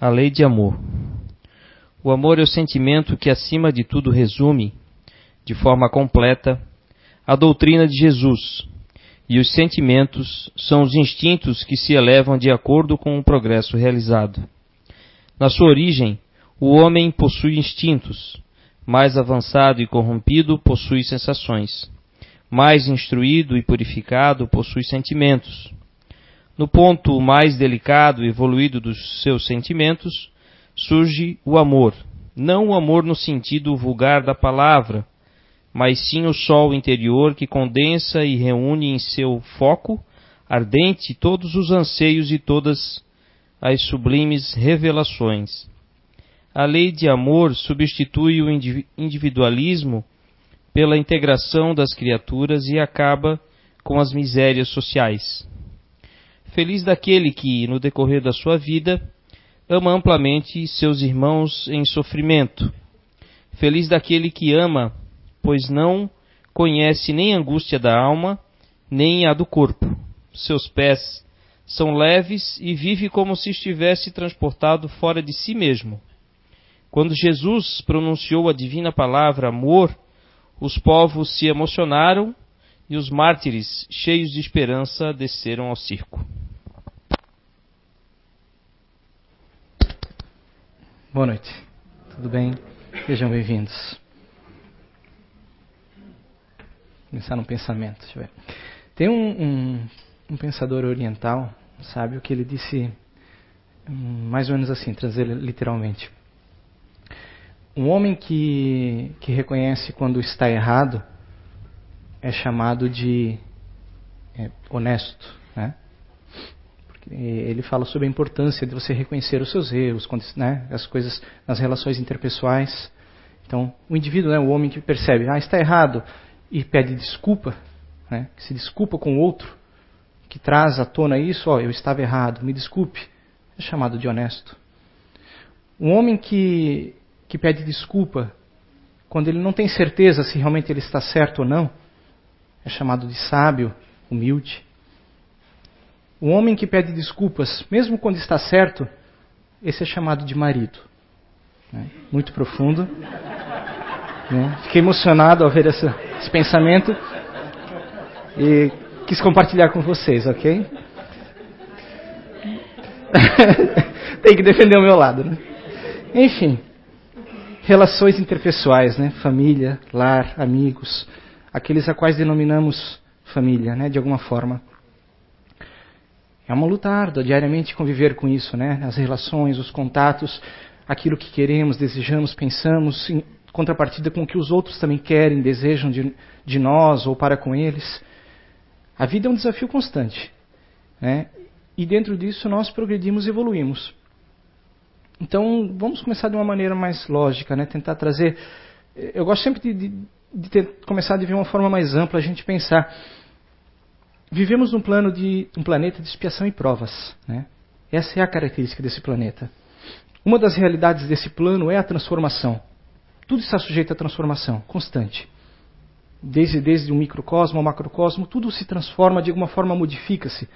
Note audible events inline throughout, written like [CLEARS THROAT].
A lei de amor. O amor é o sentimento que, acima de tudo, resume, de forma completa, a doutrina de Jesus. E os sentimentos são os instintos que se elevam de acordo com o progresso realizado. Na sua origem, o homem possui instintos. Mais avançado e corrompido, possui sensações. Mais instruído e purificado, possui sentimentos no ponto mais delicado e evoluído dos seus sentimentos, surge o amor. Não o amor no sentido vulgar da palavra, mas sim o sol interior que condensa e reúne em seu foco ardente todos os anseios e todas as sublimes revelações. A lei de amor substitui o individualismo pela integração das criaturas e acaba com as misérias sociais. Feliz daquele que, no decorrer da sua vida, ama amplamente seus irmãos em sofrimento. Feliz daquele que ama, pois não conhece nem a angústia da alma, nem a do corpo. Seus pés são leves e vive como se estivesse transportado fora de si mesmo. Quando Jesus pronunciou a divina palavra amor, os povos se emocionaram e os mártires, cheios de esperança, desceram ao circo. Boa noite. Tudo bem? Sejam bem-vindos. Começar num pensamento. Deixa eu ver. Tem um, um, um pensador oriental, sabe, o que ele disse hum, mais ou menos assim, trazer literalmente. Um homem que, que reconhece quando está errado é chamado de é, honesto, ele fala sobre a importância de você reconhecer os seus erros, né? as coisas nas relações interpessoais. Então, o indivíduo, né, o homem que percebe, ah, está errado, e pede desculpa, né, que se desculpa com o outro, que traz à tona isso, ó, eu estava errado, me desculpe, é chamado de honesto. Um homem que, que pede desculpa quando ele não tem certeza se realmente ele está certo ou não, é chamado de sábio, humilde. O homem que pede desculpas, mesmo quando está certo, esse é chamado de marido. Né? Muito profundo. Né? Fiquei emocionado ao ver essa, esse pensamento e quis compartilhar com vocês, ok? [LAUGHS] Tem que defender o meu lado, né? Enfim, relações interpessoais, né? Família, lar, amigos, aqueles a quais denominamos família, né, de alguma forma. É uma luta árdua diariamente conviver com isso, né? As relações, os contatos, aquilo que queremos, desejamos, pensamos, em contrapartida com o que os outros também querem, desejam de, de nós ou para com eles. A vida é um desafio constante, né? E dentro disso nós progredimos e evoluímos. Então, vamos começar de uma maneira mais lógica, né? Tentar trazer. Eu gosto sempre de, de de ter começado a ver uma forma mais ampla, a gente pensar. Vivemos num plano de um planeta de expiação e provas, né? Essa é a característica desse planeta. Uma das realidades desse plano é a transformação. Tudo está sujeito à transformação constante. Desde, desde o microcosmo ao macrocosmo, tudo se transforma, de alguma forma modifica-se.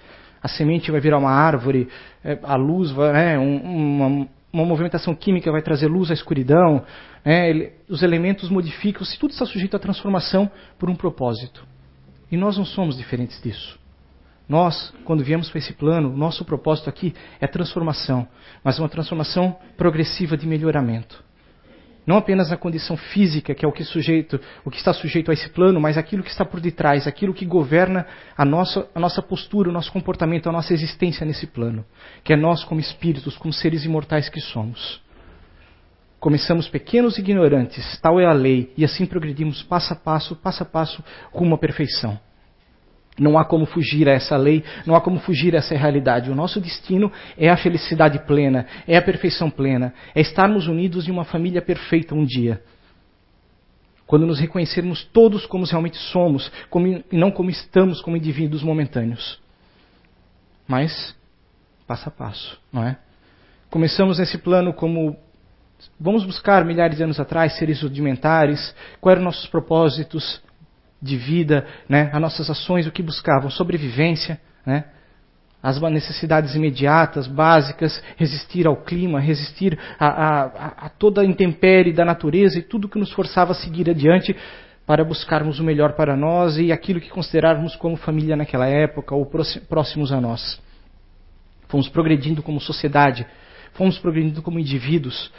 A semente vai virar uma árvore, é, a luz vai, né, uma, uma movimentação química vai trazer luz à escuridão, né? Os elementos modificam-se, tudo está sujeito à transformação por um propósito. E nós não somos diferentes disso. Nós, quando viemos para esse plano, nosso propósito aqui é transformação, mas uma transformação progressiva de melhoramento. Não apenas na condição física, que é o que, sujeito, o que está sujeito a esse plano, mas aquilo que está por detrás, aquilo que governa a nossa, a nossa postura, o nosso comportamento, a nossa existência nesse plano, que é nós como espíritos, como seres imortais que somos. Começamos pequenos e ignorantes, tal é a lei, e assim progredimos passo a passo, passo a passo, rumo à perfeição. Não há como fugir a essa lei, não há como fugir a essa realidade. O nosso destino é a felicidade plena, é a perfeição plena, é estarmos unidos em uma família perfeita um dia. Quando nos reconhecermos todos como realmente somos, como, e não como estamos como indivíduos momentâneos. Mas, passo a passo, não é? Começamos nesse plano como vamos buscar milhares de anos atrás seres rudimentares, quais eram nossos propósitos, de vida, né, as nossas ações, o que buscavam? Sobrevivência, né? as necessidades imediatas, básicas, resistir ao clima, resistir a, a, a, toda a intempérie da natureza e tudo que nos forçava a seguir adiante para buscarmos o melhor para nós e aquilo que considerarmos como família naquela época ou próximos a nós. Fomos progredindo como sociedade, fomos progredindo como indivíduos,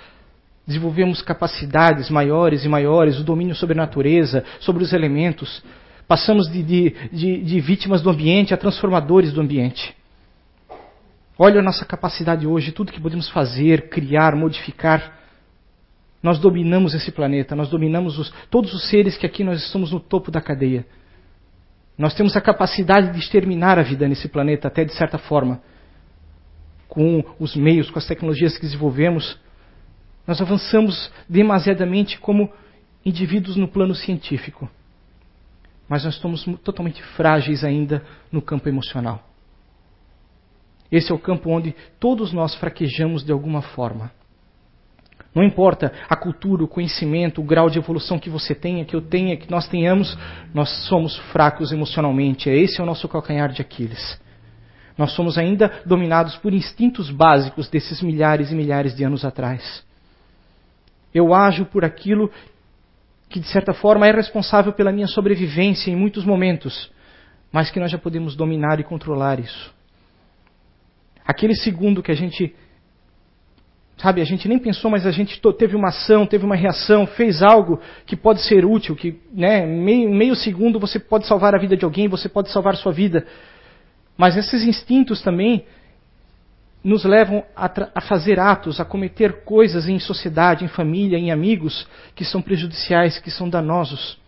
desenvolvemos capacidades maiores e maiores, o domínio sobre a natureza, sobre os elementos, passamos de, de, de, de vítimas do ambiente a transformadores do ambiente. Olha a nossa capacidade hoje, tudo que podemos fazer, criar, modificar. Nós dominamos esse planeta, nós dominamos os, todos os seres que aqui nós estamos no topo da cadeia. Nós temos a capacidade de exterminar a vida nesse planeta, até de certa forma. Com os meios, com as tecnologias que desenvolvemos, nós avançamos demasiadamente como indivíduos no plano científico. Mas nós estamos totalmente frágeis ainda no campo emocional. Esse é o campo onde todos nós fraquejamos de alguma forma. Não importa a cultura, o conhecimento, o grau de evolução que você tenha, que eu tenha, que nós tenhamos, nós somos fracos emocionalmente. Esse é o nosso calcanhar de Aquiles. Nós somos ainda dominados por instintos básicos desses milhares e milhares de anos atrás. Eu ajo por aquilo que, de certa forma, é responsável pela minha sobrevivência em muitos momentos, mas que nós já podemos dominar e controlar isso. Aquele segundo que a gente, sabe, a gente nem pensou, mas a gente teve uma ação, teve uma reação, fez algo que pode ser útil, que, né, meio, meio segundo você pode salvar a vida de alguém, você pode salvar sua vida. Mas esses instintos também nos levam a, a, fazer atos, a cometer coisas em sociedade, em família, em amigos, que são prejudiciais, que são danosos.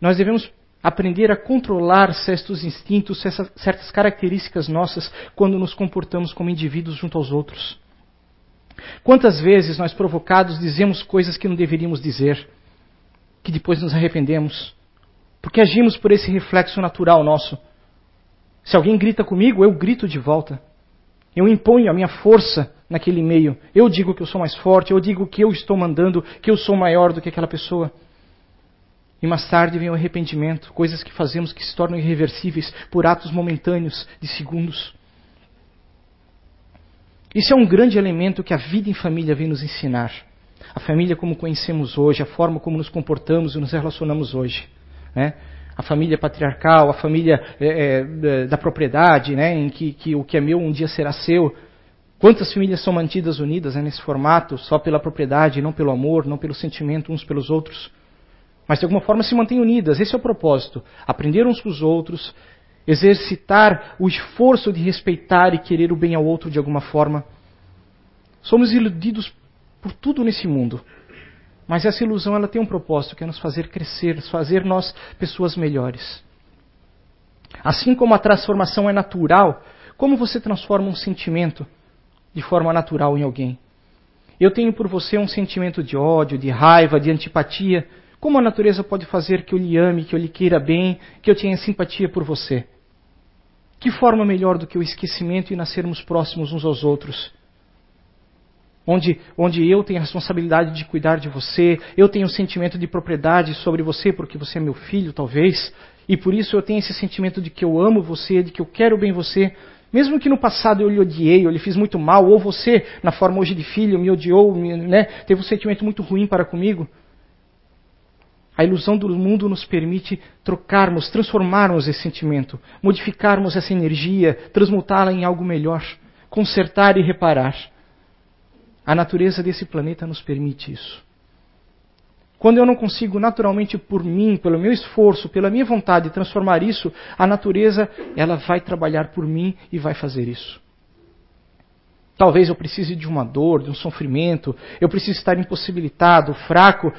Nós devemos aprender a controlar certos instintos, certas características nossas quando nos comportamos como indivíduos junto aos outros. Quantas vezes nós provocados dizemos coisas que não deveríamos dizer, que depois nos arrependemos, porque agimos por esse reflexo natural nosso. Se alguém grita comigo, eu grito de volta. Eu imponho a minha força naquele meio. Eu digo que eu sou mais forte, eu digo que eu estou mandando, que eu sou maior do que aquela pessoa. E mais tarde vem o arrependimento, coisas que fazemos que se tornam irreversíveis por atos momentâneos de segundos. Isso é um grande elemento que a vida em família vem nos ensinar. A família como conhecemos hoje, a forma como nos comportamos e nos relacionamos hoje. Né? A família patriarcal, a família é, é, da propriedade, né? em que, que, o que é meu um dia será seu. Quantas famílias são mantidas unidas né, nesse formato, só pela propriedade, não pelo amor, não pelo sentimento uns pelos outros? mas de alguma forma se mantêm unidas. Esse é o propósito. Aprender uns com os outros, exercitar o esforço de respeitar e querer o bem ao outro de alguma forma. Somos iludidos por tudo nesse mundo. Mas essa ilusão ela tem um propósito, que é nos fazer crescer, fazer nós pessoas melhores. Assim como a transformação é natural, como você transforma um sentimento de forma natural em alguém? Eu tenho por você um sentimento de ódio, de raiva, de antipatia. Como a natureza pode fazer que eu lhe ame, que eu lhe queira bem, que eu tenha simpatia por você? Que forma melhor do que o esquecimento e nascermos próximos uns aos outros? Onde, onde eu tenho a responsabilidade de cuidar de você, eu tenho um sentimento de propriedade sobre você, porque você é meu filho, talvez, e por isso eu tenho esse sentimento de que eu amo você, de que eu quero bem você, mesmo que no passado eu lhe odiei, eu lhe fiz muito mal, ou você, na forma hoje de filho, me odiou, me, né, teve um sentimento muito ruim para comigo, a ilusão do mundo nos permite trocarmos, transformarmos esse sentimento, modificarmos essa energia, transmutá-la em algo melhor, consertar e reparar. A natureza desse planeta nos permite isso. Quando eu não consigo naturalmente por mim, pelo meu esforço, pela minha vontade transformar isso, a natureza, ela vai trabalhar por mim e vai fazer isso. Talvez eu precise de uma dor, de um sofrimento, eu precise estar impossibilitado, fraco,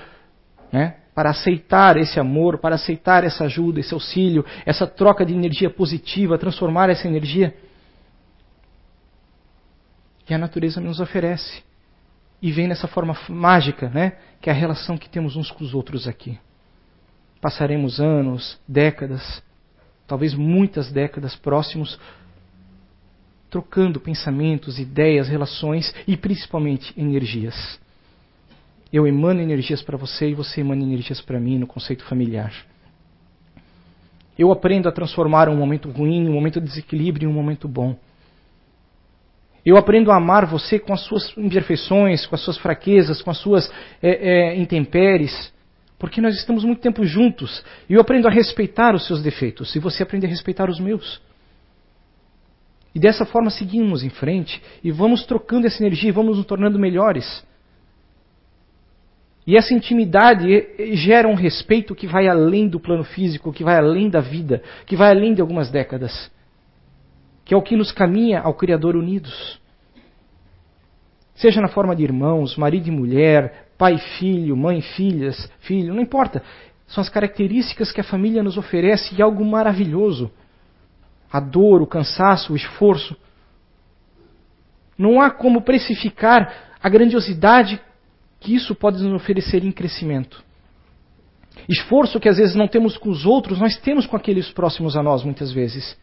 né? para aceitar esse amor, para aceitar essa ajuda, esse auxílio, essa troca de energia positiva, transformar essa energia. E a natureza nos oferece. E vem nessa forma mágica, né? Que é a relação que temos uns com os outros aqui. Passaremos anos, décadas, talvez muitas décadas próximos, trocando pensamentos, ideias, relações e principalmente energias. Eu emano energias para você e você emana energias para mim no conceito familiar. Eu aprendo a transformar um momento ruim, um momento de desequilíbrio em um momento bom. Eu aprendo a amar você com as suas imperfeições, com as suas fraquezas, com as suas é, é, intempéries, porque nós estamos muito tempo juntos. E eu aprendo a respeitar os seus defeitos, e você aprende a respeitar os meus. E dessa forma seguimos em frente e vamos trocando essa energia e vamos nos tornando melhores. E essa intimidade gera um respeito que vai além do plano físico, que vai além da vida, que vai além de algumas décadas. Que é o que nos caminha ao Criador unidos. Seja na forma de irmãos, marido e mulher, pai e filho, mãe e filhas, filho, não importa. São as características que a família nos oferece e algo maravilhoso. A dor, o cansaço, o esforço. Não há como precificar a grandiosidade que isso pode nos oferecer em crescimento. Esforço que às vezes não temos com os outros, nós temos com aqueles próximos a nós, muitas vezes.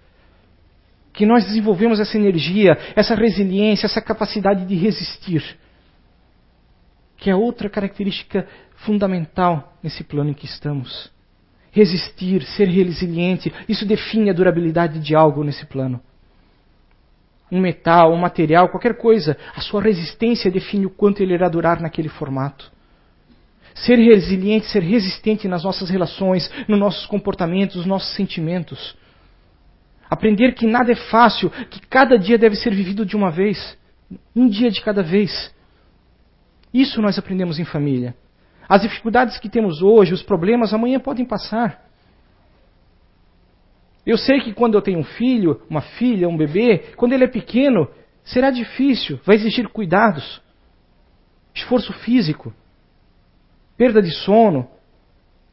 Que nós desenvolvemos essa energia, essa resiliência, essa capacidade de resistir. Que é outra característica fundamental nesse plano em que estamos. Resistir, ser resiliente, isso define a durabilidade de algo nesse plano um metal, um material, qualquer coisa, a sua resistência define o quanto ele irá durar naquele formato. Ser resiliente, ser resistente nas nossas relações, nos nossos comportamentos, nos nossos sentimentos. Aprender que nada é fácil, que cada dia deve ser vivido de uma vez, um dia de cada vez. Isso nós aprendemos em família. As dificuldades que temos hoje, os problemas, amanhã podem passar. Eu sei que quando eu tenho um filho, uma filha, um bebê, quando ele é pequeno, será difícil, vai exigir cuidados, esforço físico, perda de sono.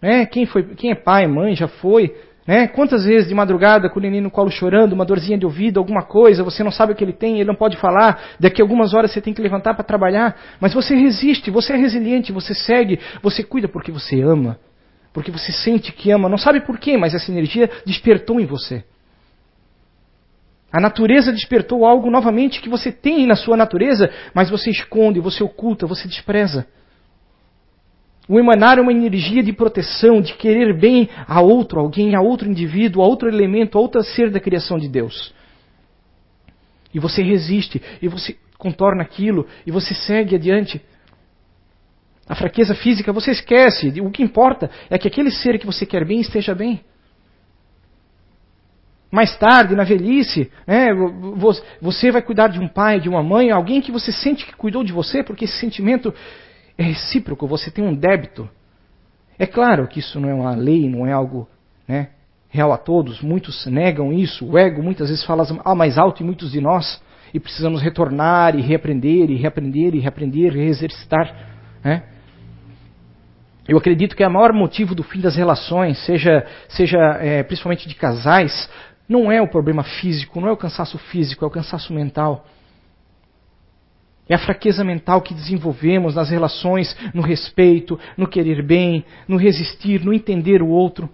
Né? Quem, foi, quem é pai, mãe, já foi. Né? Quantas vezes de madrugada com o neném no colo chorando, uma dorzinha de ouvido, alguma coisa, você não sabe o que ele tem, ele não pode falar, daqui a algumas horas você tem que levantar para trabalhar, mas você resiste, você é resiliente, você segue, você cuida porque você ama porque você sente que ama, não sabe por quê, mas essa energia despertou em você. A natureza despertou algo novamente que você tem na sua natureza, mas você esconde, você oculta, você despreza. O emanar é uma energia de proteção, de querer bem a outro alguém, a outro indivíduo, a outro elemento, a outro ser da criação de Deus. E você resiste, e você contorna aquilo, e você segue adiante. A fraqueza física você esquece. O que importa é que aquele ser que você quer bem esteja bem. Mais tarde, na velhice, né, você vai cuidar de um pai, de uma mãe, alguém que você sente que cuidou de você, porque esse sentimento é recíproco, você tem um débito. É claro que isso não é uma lei, não é algo né, real a todos, muitos negam isso, o ego muitas vezes fala mais alto em muitos de nós, e precisamos retornar e reaprender, e reaprender, e reaprender, e exercitar. Né? Eu acredito que o maior motivo do fim das relações, seja, seja é, principalmente de casais, não é o problema físico, não é o cansaço físico, é o cansaço mental. É a fraqueza mental que desenvolvemos nas relações, no respeito, no querer bem, no resistir, no entender o outro.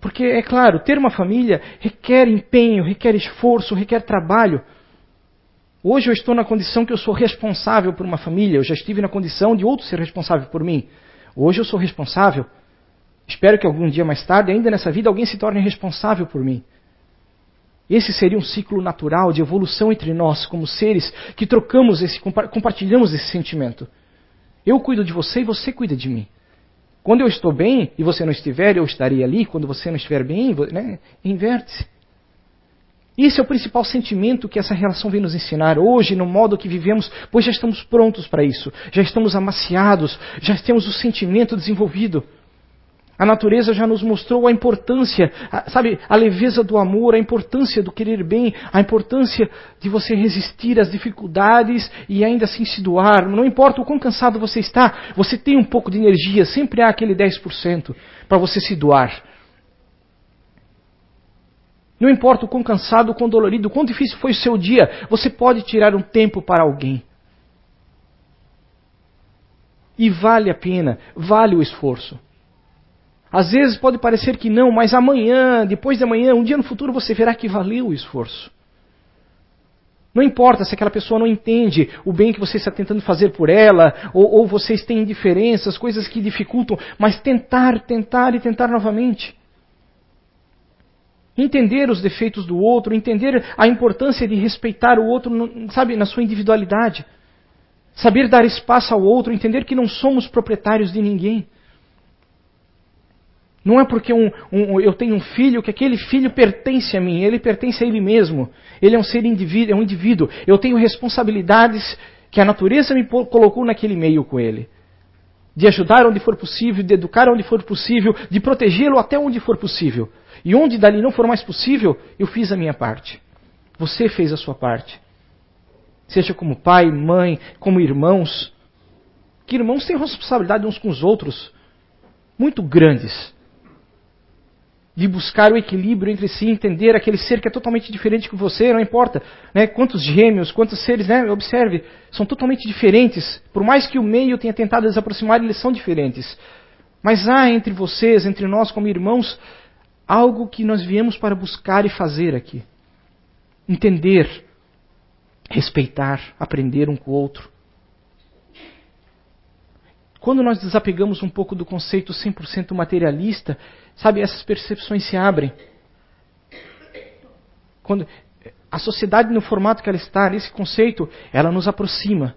Porque, é claro, ter uma família requer empenho, requer esforço, requer trabalho. Hoje eu estou na condição que eu sou responsável por uma família, eu já estive na condição de outro ser responsável por mim. Hoje eu sou responsável. Espero que algum dia mais tarde, ainda nessa vida, alguém se torne responsável por mim. Esse seria um ciclo natural de evolução entre nós, como seres que trocamos esse, compartilhamos esse sentimento. Eu cuido de você e você cuida de mim. Quando eu estou bem e você não estiver, eu estarei ali. Quando você não estiver bem, né, inverte-se. Esse é o principal sentimento que essa relação vem nos ensinar hoje, no modo que vivemos, pois já estamos prontos para isso, já estamos amaciados, já temos o sentimento desenvolvido. A natureza já nos mostrou a importância, a, sabe, a leveza do amor, a importância do querer bem, a importância de você resistir às dificuldades e ainda assim se doar. Não importa o quão cansado você está, você tem um pouco de energia, sempre há aquele 10% para você se doar. Não importa o quão cansado, o quão dolorido, o quão difícil foi o seu dia, você pode tirar um tempo para alguém. E vale a pena, vale o esforço. Às vezes pode parecer que não, mas amanhã, depois de amanhã, um dia no futuro você verá que valeu o esforço. Não importa se aquela pessoa não entende o bem que você está tentando fazer por ela, ou, ou vocês têm indiferenças, coisas que dificultam, mas tentar, tentar e tentar novamente. Entender os defeitos do outro, entender a importância de respeitar o outro, sabe, na sua individualidade. Saber dar espaço ao outro, entender que não somos proprietários de ninguém. Não é porque um, um, eu tenho um filho que aquele filho pertence a mim, ele pertence a ele mesmo. Ele é um ser indivíduo, é um indivíduo. Eu tenho responsabilidades que a natureza me colocou naquele meio com ele. De ajudar onde for possível, de educar onde for possível, de protegê-lo até onde for possível. E onde dali não for mais possível, eu fiz a minha parte. Você fez a sua parte. Seja como pai, mãe, como irmãos. Que irmãos têm responsabilidade uns com os outros muito grandes de buscar o equilíbrio entre si, entender aquele ser que é totalmente diferente que você, não importa né, quantos gêmeos, quantos seres, né, observe, são totalmente diferentes. Por mais que o meio tenha tentado desaproximar, eles são diferentes. Mas há entre vocês, entre nós como irmãos, algo que nós viemos para buscar e fazer aqui. Entender, respeitar, aprender um com o outro. Quando nós desapegamos um pouco do conceito 100% materialista, sabe, essas percepções se abrem. Quando a sociedade no formato que ela está, nesse conceito, ela nos aproxima.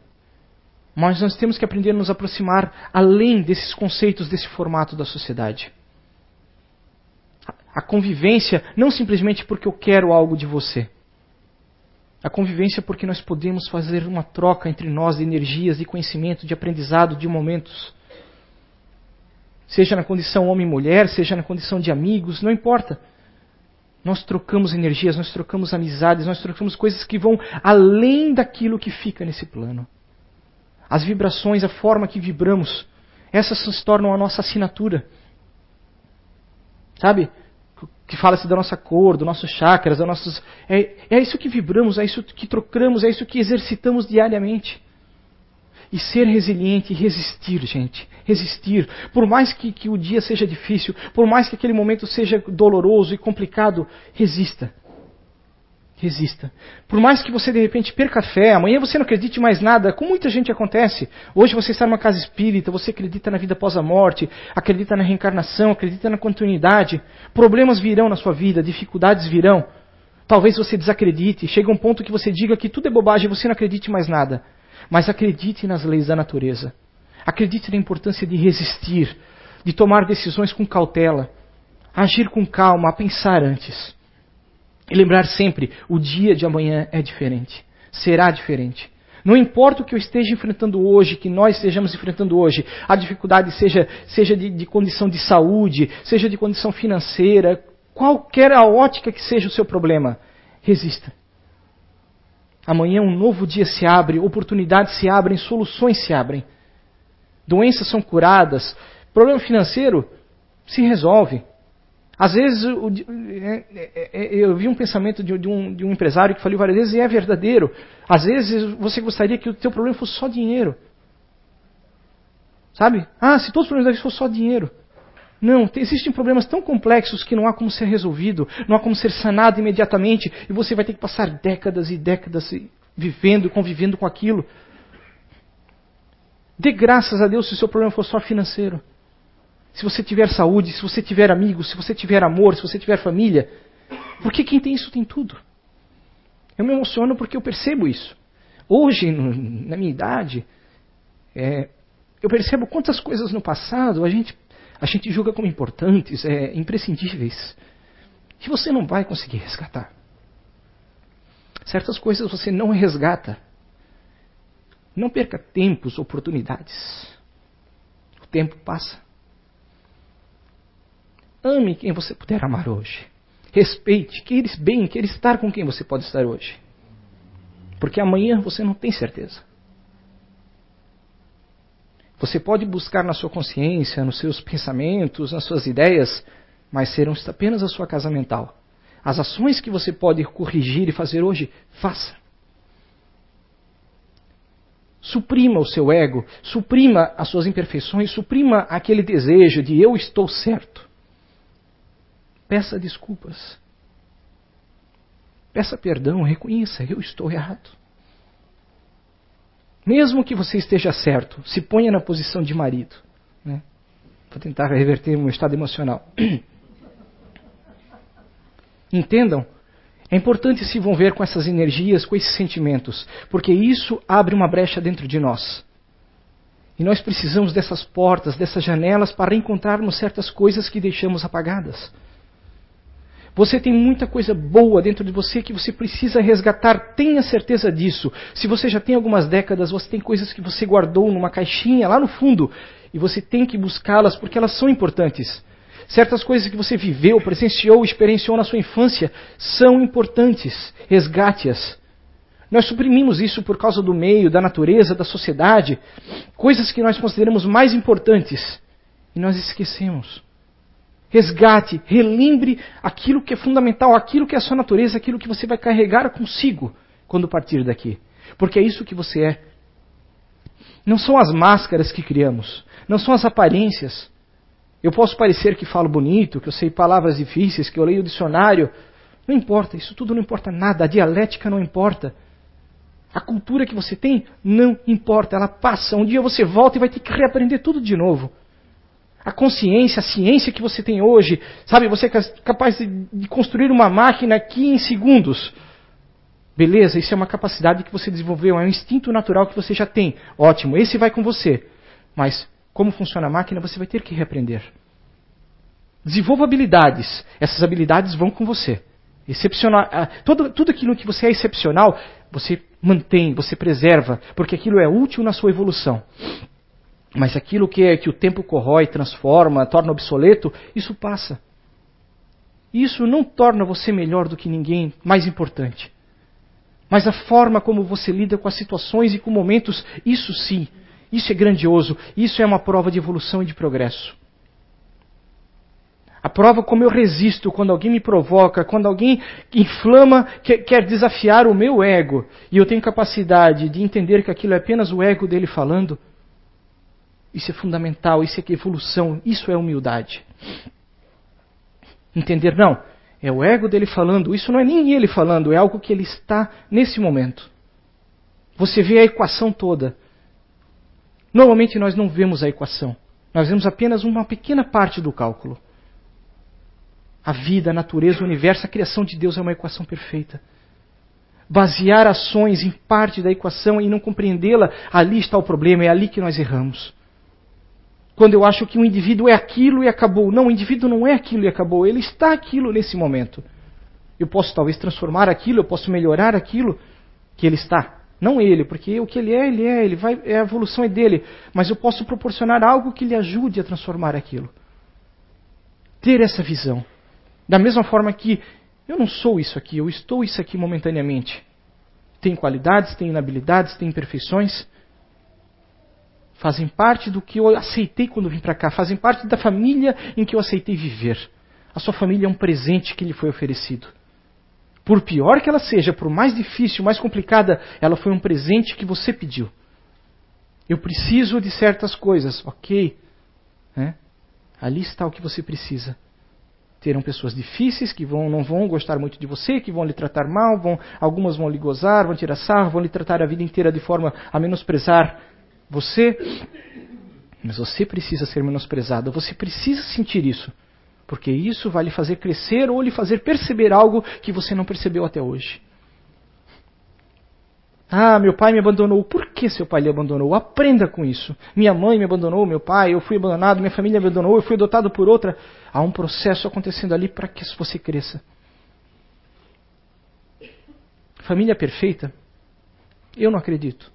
Mas nós temos que aprender a nos aproximar além desses conceitos desse formato da sociedade. A convivência, não simplesmente porque eu quero algo de você. A convivência porque nós podemos fazer uma troca entre nós de energias, de conhecimento, de aprendizado, de momentos. Seja na condição homem-mulher, seja na condição de amigos, não importa. Nós trocamos energias, nós trocamos amizades, nós trocamos coisas que vão além daquilo que fica nesse plano. As vibrações, a forma que vibramos, essas se tornam a nossa assinatura. Sabe? Que fala-se da nossa cor, dos nossos chakras. É, é isso que vibramos, é isso que trocamos, é isso que exercitamos diariamente. E ser resiliente e resistir, gente. Resistir. Por mais que, que o dia seja difícil, por mais que aquele momento seja doloroso e complicado, resista. Resista. Por mais que você de repente perca a fé, amanhã você não acredite mais nada, com muita gente acontece. Hoje você está numa casa espírita, você acredita na vida após a morte, acredita na reencarnação, acredita na continuidade. Problemas virão na sua vida, dificuldades virão. Talvez você desacredite, chega um ponto que você diga que tudo é bobagem e você não acredite mais nada. Mas acredite nas leis da natureza. Acredite na importância de resistir, de tomar decisões com cautela, agir com calma, pensar antes. E lembrar sempre: o dia de amanhã é diferente, será diferente. Não importa o que eu esteja enfrentando hoje, que nós estejamos enfrentando hoje, a dificuldade seja, seja de, de condição de saúde, seja de condição financeira, qualquer a ótica que seja o seu problema, resista. Amanhã um novo dia se abre, oportunidades se abrem, soluções se abrem. Doenças são curadas, problema financeiro se resolve. Às vezes, é, é, é, eu vi um pensamento de um, de um empresário que falou várias vezes e é verdadeiro. Às vezes você gostaria que o teu problema fosse só dinheiro. Sabe? Ah, se todos os problemas fossem só dinheiro. Não, existem problemas tão complexos que não há como ser resolvido, não há como ser sanado imediatamente, e você vai ter que passar décadas e décadas vivendo, convivendo com aquilo. Dê graças a Deus se o seu problema for só financeiro. Se você tiver saúde, se você tiver amigos, se você tiver amor, se você tiver família. Porque quem tem isso tem tudo. Eu me emociono porque eu percebo isso. Hoje, na minha idade, é, eu percebo quantas coisas no passado a gente a gente julga como importantes, é, imprescindíveis, que você não vai conseguir resgatar. Certas coisas você não resgata. Não perca tempos, oportunidades. O tempo passa. Ame quem você puder amar hoje. Respeite, queira bem, queira estar com quem você pode estar hoje. Porque amanhã você não tem certeza. Você pode buscar na sua consciência, nos seus pensamentos, nas suas ideias, mas serão apenas a sua casa mental. As ações que você pode corrigir e fazer hoje, faça. Suprima o seu ego, suprima as suas imperfeições, suprima aquele desejo de eu estou certo. Peça desculpas. Peça perdão, reconheça, eu estou errado. Mesmo que você esteja certo, se ponha na posição de marido. Né? Vou tentar reverter meu estado emocional. [CLEARS THROAT] Entendam? É importante se envolver com essas energias, com esses sentimentos, porque isso abre uma brecha dentro de nós. E nós precisamos dessas portas, dessas janelas para encontrarmos certas coisas que deixamos apagadas. Você tem muita coisa boa dentro de você que você precisa resgatar, tenha certeza disso. Se você já tem algumas décadas, você tem coisas que você guardou numa caixinha lá no fundo e você tem que buscá-las porque elas são importantes. Certas coisas que você viveu, presenciou, experienciou na sua infância são importantes. Resgate-as. Nós suprimimos isso por causa do meio, da natureza, da sociedade, coisas que nós consideramos mais importantes e nós esquecemos. Resgate, relembre aquilo que é fundamental, aquilo que é a sua natureza, aquilo que você vai carregar consigo quando partir daqui. Porque é isso que você é. Não são as máscaras que criamos, não são as aparências. Eu posso parecer que falo bonito, que eu sei palavras difíceis, que eu leio o dicionário. Não importa, isso tudo não importa nada, a dialética não importa. A cultura que você tem não importa, ela passa. Um dia você volta e vai ter que reaprender tudo de novo a consciência, a ciência que você tem hoje, sabe? Você é capaz de construir uma máquina aqui em segundos. Beleza, isso é uma capacidade que você desenvolveu, é um instinto natural que você já tem. Ótimo, esse vai com você. Mas como funciona a máquina, você vai ter que reaprender. Desenvolva habilidades. Essas habilidades vão com você. Excepcional, ah, tudo aquilo que você é excepcional, você mantém, você preserva, porque aquilo é útil na sua evolução. Mas aquilo que, é, que o tempo corrói, transforma, torna obsoleto, isso passa. Isso não torna você melhor do que ninguém, mais importante. Mas a forma como você lida com as situações e com momentos, isso sim, isso é grandioso, isso é uma prova de evolução e de progresso. A prova como eu resisto quando alguém me provoca, quando alguém inflama, quer, quer desafiar o meu ego, e eu tenho capacidade de entender que aquilo é apenas o ego dele falando isso é fundamental, isso é evolução, isso é humildade. Entender, não, é o ego dele falando, isso não é nem ele falando, é algo que ele está nesse momento. Você vê a equação toda. Normalmente nós não vemos a equação, nós vemos apenas uma pequena parte do cálculo. A vida, a natureza, o universo, a criação de Deus é uma equação perfeita. Basear ações em parte da equação e não compreendê-la, ali está o problema, é ali que nós erramos. Quando eu acho que o indivíduo é aquilo e acabou. Não, o indivíduo não é aquilo e acabou. Ele está aquilo nesse momento. Eu posso talvez transformar aquilo, eu posso melhorar aquilo que ele está. Não ele, porque o que ele é, ele é, ele vai, é a evolução é dele. Mas eu posso proporcionar algo que lhe ajude a transformar aquilo. Ter essa visão. Da mesma forma que eu não sou isso aqui, eu estou isso aqui momentaneamente. Tem qualidades, tem inabilidades, tem imperfeições fazem parte do que eu aceitei quando vim para cá, fazem parte da família em que eu aceitei viver. A sua família é um presente que lhe foi oferecido. Por pior que ela seja, por mais difícil, mais complicada, ela foi um presente que você pediu. Eu preciso de certas coisas, ok? Né? Ali está o que você precisa. Terão pessoas difíceis que vão, não vão gostar muito de você, que vão lhe tratar mal, vão, algumas vão lhe gozar, vão tirar sarro, vão lhe tratar a vida inteira de forma a menosprezar você, mas você precisa ser menosprezado, você precisa sentir isso, porque isso vai lhe fazer crescer ou lhe fazer perceber algo que você não percebeu até hoje. Ah, meu pai me abandonou. Por que seu pai lhe abandonou? Aprenda com isso. Minha mãe me abandonou, meu pai, eu fui abandonado, minha família me abandonou, eu fui adotado por outra. Há um processo acontecendo ali para que você cresça. Família perfeita? Eu não acredito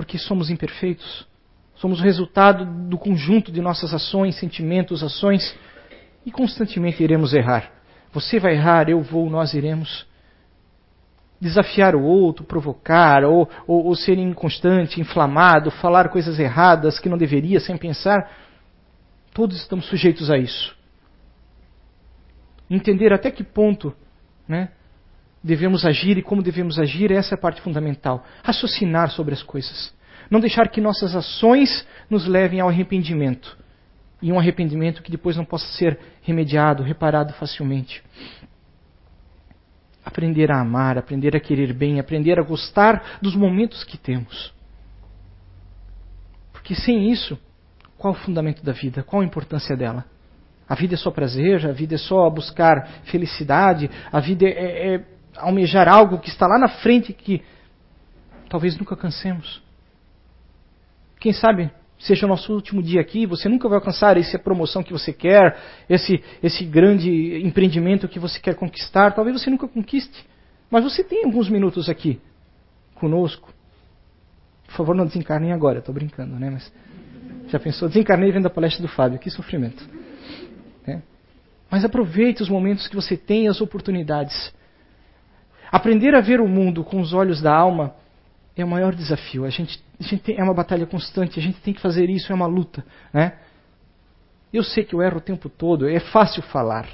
porque somos imperfeitos. Somos o resultado do conjunto de nossas ações, sentimentos, ações e constantemente iremos errar. Você vai errar, eu vou, nós iremos. Desafiar o outro, provocar, ou, ou, ou ser inconstante, inflamado, falar coisas erradas que não deveria sem pensar. Todos estamos sujeitos a isso. Entender até que ponto né, devemos agir e como devemos agir, essa é a parte fundamental. Raciocinar sobre as coisas. Não deixar que nossas ações nos levem ao arrependimento. E um arrependimento que depois não possa ser remediado, reparado facilmente. aprender a amar, aprender a querer bem, aprender a gostar dos momentos que temos. Porque sem isso, qual o fundamento da vida? Qual a importância dela? A vida é só prazer, a vida é só buscar felicidade, a vida é, é almejar algo que está lá na frente que talvez nunca cansemos. Quem sabe seja o nosso último dia aqui, você nunca vai alcançar essa promoção que você quer, esse, esse grande empreendimento que você quer conquistar, talvez você nunca conquiste, mas você tem alguns minutos aqui conosco. Por favor, não desencarnem agora, estou brincando, né? Mas já pensou? Desencarnei vendo a palestra do Fábio, que sofrimento. Né? Mas aproveite os momentos que você tem, as oportunidades. Aprender a ver o mundo com os olhos da alma é o maior desafio. A gente, a gente tem, é uma batalha constante, a gente tem que fazer isso, é uma luta. Né? Eu sei que eu erro o tempo todo, é fácil falar.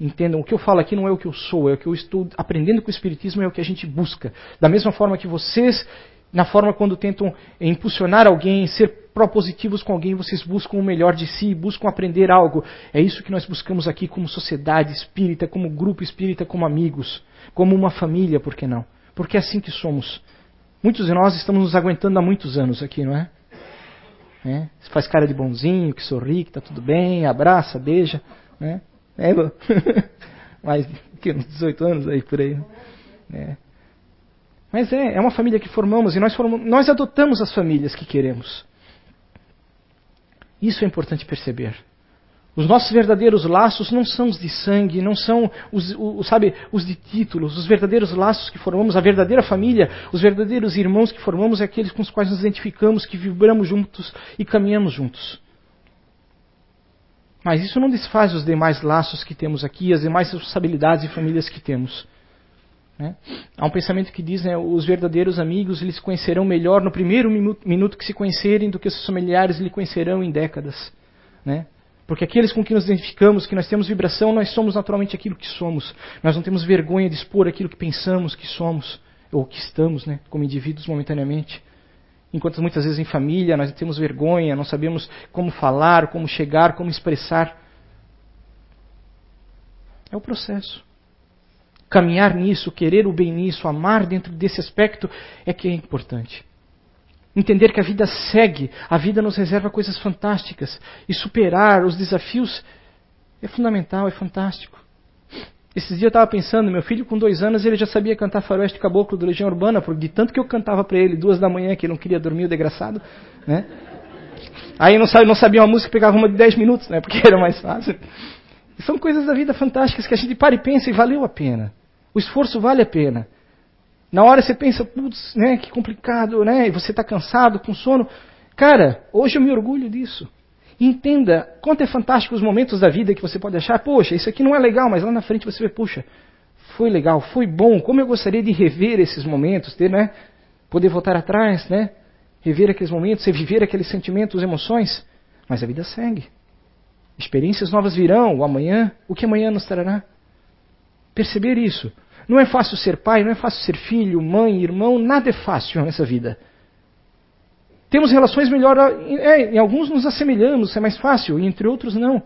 Entendam, o que eu falo aqui não é o que eu sou, é o que eu estou aprendendo com o Espiritismo, é o que a gente busca. Da mesma forma que vocês, na forma quando tentam impulsionar alguém, ser propositivos com alguém, vocês buscam o melhor de si, buscam aprender algo. É isso que nós buscamos aqui como sociedade espírita, como grupo espírita, como amigos, como uma família, por que não? Porque é assim que somos. Muitos de nós estamos nos aguentando há muitos anos aqui, não é? é? Faz cara de bonzinho, que sorri, que está tudo bem, abraça, beija. Né? É, [LAUGHS] mais de uns 18 anos aí por aí. É. Mas é, é uma família que formamos e nós, formamos, nós adotamos as famílias que queremos. Isso é importante perceber. Os nossos verdadeiros laços não são os de sangue, não são os, os, sabe, os de títulos. Os verdadeiros laços que formamos, a verdadeira família, os verdadeiros irmãos que formamos é aqueles com os quais nos identificamos, que vibramos juntos e caminhamos juntos. Mas isso não desfaz os demais laços que temos aqui, as demais responsabilidades e famílias que temos. Né? Há um pensamento que diz, né, os verdadeiros amigos eles conhecerão melhor no primeiro minuto que se conhecerem do que os seus familiares lhe conhecerão em décadas. Né? Porque aqueles com quem nos identificamos, que nós temos vibração, nós somos naturalmente aquilo que somos. Nós não temos vergonha de expor aquilo que pensamos que somos, ou que estamos, né, como indivíduos momentaneamente. Enquanto muitas vezes em família nós temos vergonha, não sabemos como falar, como chegar, como expressar. É o processo caminhar nisso, querer o bem nisso, amar dentro desse aspecto é que é importante. Entender que a vida segue, a vida nos reserva coisas fantásticas e superar os desafios é fundamental, é fantástico. Esses dias eu estava pensando, meu filho com dois anos ele já sabia cantar Faroeste Caboclo do Legião Urbana, de tanto que eu cantava para ele duas da manhã que ele não queria dormir, o desgraçado, né? Aí não, não sabia uma música, pegava uma de dez minutos, né? Porque era mais fácil. são coisas da vida fantásticas que a gente para e pensa e valeu a pena. O esforço vale a pena. Na hora você pensa, putz, né, que complicado, né? E você está cansado, com sono. Cara, hoje eu me orgulho disso. Entenda quanto é fantástico os momentos da vida que você pode achar, poxa, isso aqui não é legal, mas lá na frente você vê, puxa, foi legal, foi bom, como eu gostaria de rever esses momentos, ter, né? Poder voltar atrás, né? Rever aqueles momentos, reviver aqueles sentimentos, emoções. Mas a vida segue. Experiências novas virão, o amanhã, o que amanhã nos trará? Perceber isso. Não é fácil ser pai, não é fácil ser filho, mãe, irmão, nada é fácil nessa vida. Temos relações melhor, é, em alguns nos assemelhamos, é mais fácil, e entre outros não.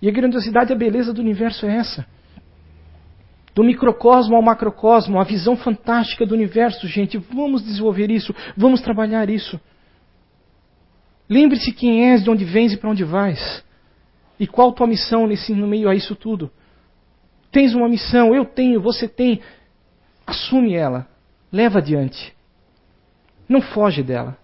E a grandiosidade e a beleza do universo é essa. Do microcosmo ao macrocosmo, a visão fantástica do universo, gente. Vamos desenvolver isso, vamos trabalhar isso. Lembre-se quem és, de onde vens e para onde vais. E qual tua missão nesse, no meio a isso tudo. Tens uma missão, eu tenho, você tem. Assume ela, leva adiante. Não foge dela.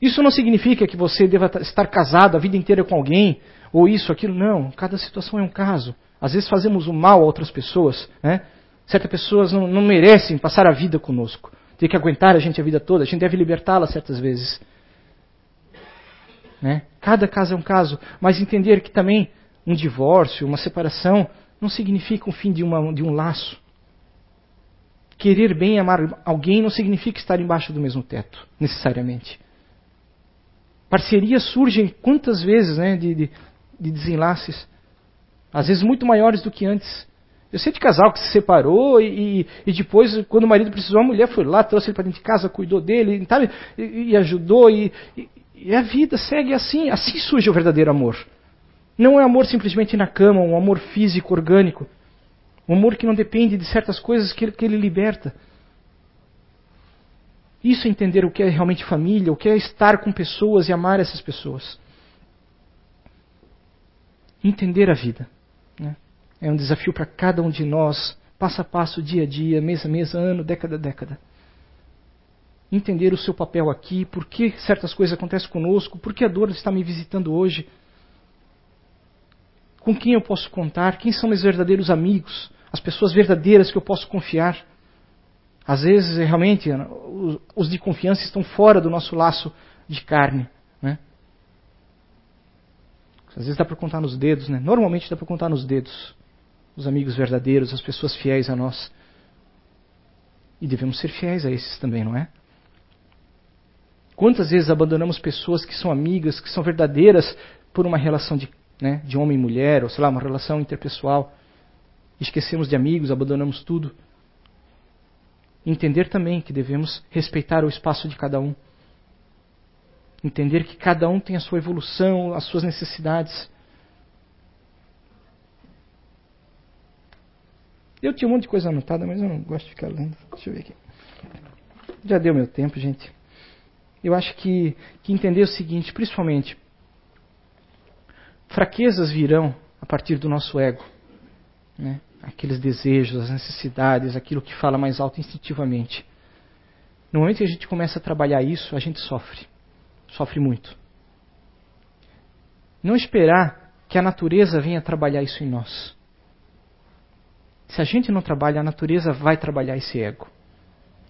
Isso não significa que você deva estar casado a vida inteira com alguém, ou isso, aquilo, não. Cada situação é um caso. Às vezes fazemos o mal a outras pessoas. Né? Certas pessoas não, não merecem passar a vida conosco. Tem que aguentar a gente a vida toda. A gente deve libertá-las certas vezes. Né? Cada caso é um caso. Mas entender que também um divórcio, uma separação, não significa o fim de, uma, de um laço. Querer bem amar alguém não significa estar embaixo do mesmo teto, necessariamente. Parcerias surgem quantas vezes né, de, de, de desenlaces, às vezes muito maiores do que antes. Eu sei de casal que se separou e, e, depois, quando o marido precisou, a mulher foi lá, trouxe ele para dentro de casa, cuidou dele e, e ajudou. E, e, a vida segue assim. Assim surge o verdadeiro amor. Não é amor simplesmente na cama, um amor físico, orgânico. Um amor que não depende de certas coisas que ele, que ele liberta. Isso é entender o que é realmente família, o que é estar com pessoas e amar essas pessoas. Entender a vida. Né? É um desafio para cada um de nós, passo a passo, dia a dia, mês a mês, ano, década a década. Entender o seu papel aqui, por que certas coisas acontecem conosco, por que a dor está me visitando hoje. Com quem eu posso contar, quem são meus verdadeiros amigos, as pessoas verdadeiras que eu posso confiar. Às vezes, realmente, os de confiança estão fora do nosso laço de carne. Né? Às vezes dá para contar nos dedos, né? Normalmente dá para contar nos dedos. Os amigos verdadeiros, as pessoas fiéis a nós. E devemos ser fiéis a esses também, não é? Quantas vezes abandonamos pessoas que são amigas, que são verdadeiras, por uma relação de, né, de homem e mulher, ou sei lá, uma relação interpessoal. Esquecemos de amigos, abandonamos tudo Entender também que devemos respeitar o espaço de cada um. Entender que cada um tem a sua evolução, as suas necessidades. Eu tinha um monte de coisa anotada, mas eu não gosto de ficar lendo. Deixa eu ver aqui. Já deu meu tempo, gente. Eu acho que, que entender o seguinte, principalmente, fraquezas virão a partir do nosso ego. Né? aqueles desejos, as necessidades, aquilo que fala mais alto instintivamente. No momento que a gente começa a trabalhar isso, a gente sofre. Sofre muito. Não esperar que a natureza venha trabalhar isso em nós. Se a gente não trabalha, a natureza vai trabalhar esse ego.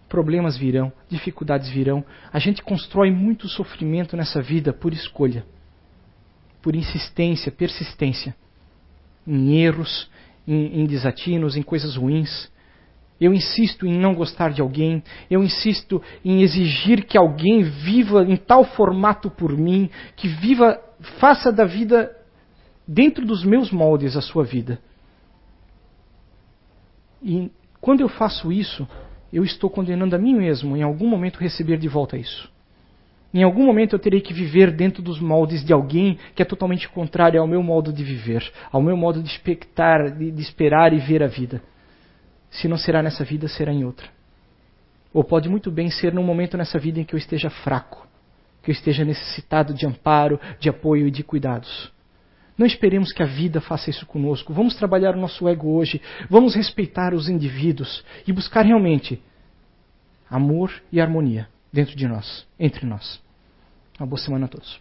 Problemas virão, dificuldades virão. A gente constrói muito sofrimento nessa vida por escolha, por insistência, persistência, em erros, em, em desatinos, em coisas ruins. Eu insisto em não gostar de alguém, eu insisto em exigir que alguém viva em tal formato por mim, que viva, faça da vida dentro dos meus moldes a sua vida. E quando eu faço isso, eu estou condenando a mim mesmo em algum momento receber de volta isso. Em algum momento eu terei que viver dentro dos moldes de alguém que é totalmente contrário ao meu modo de viver, ao meu modo de expectar, de, de esperar e ver a vida. Se não será nessa vida, será em outra. Ou pode muito bem ser num momento nessa vida em que eu esteja fraco, que eu esteja necessitado de amparo, de apoio e de cuidados. Não esperemos que a vida faça isso conosco. Vamos trabalhar o nosso ego hoje. Vamos respeitar os indivíduos e buscar realmente amor e harmonia dentro de nós, entre nós. Uma boa semana a todos.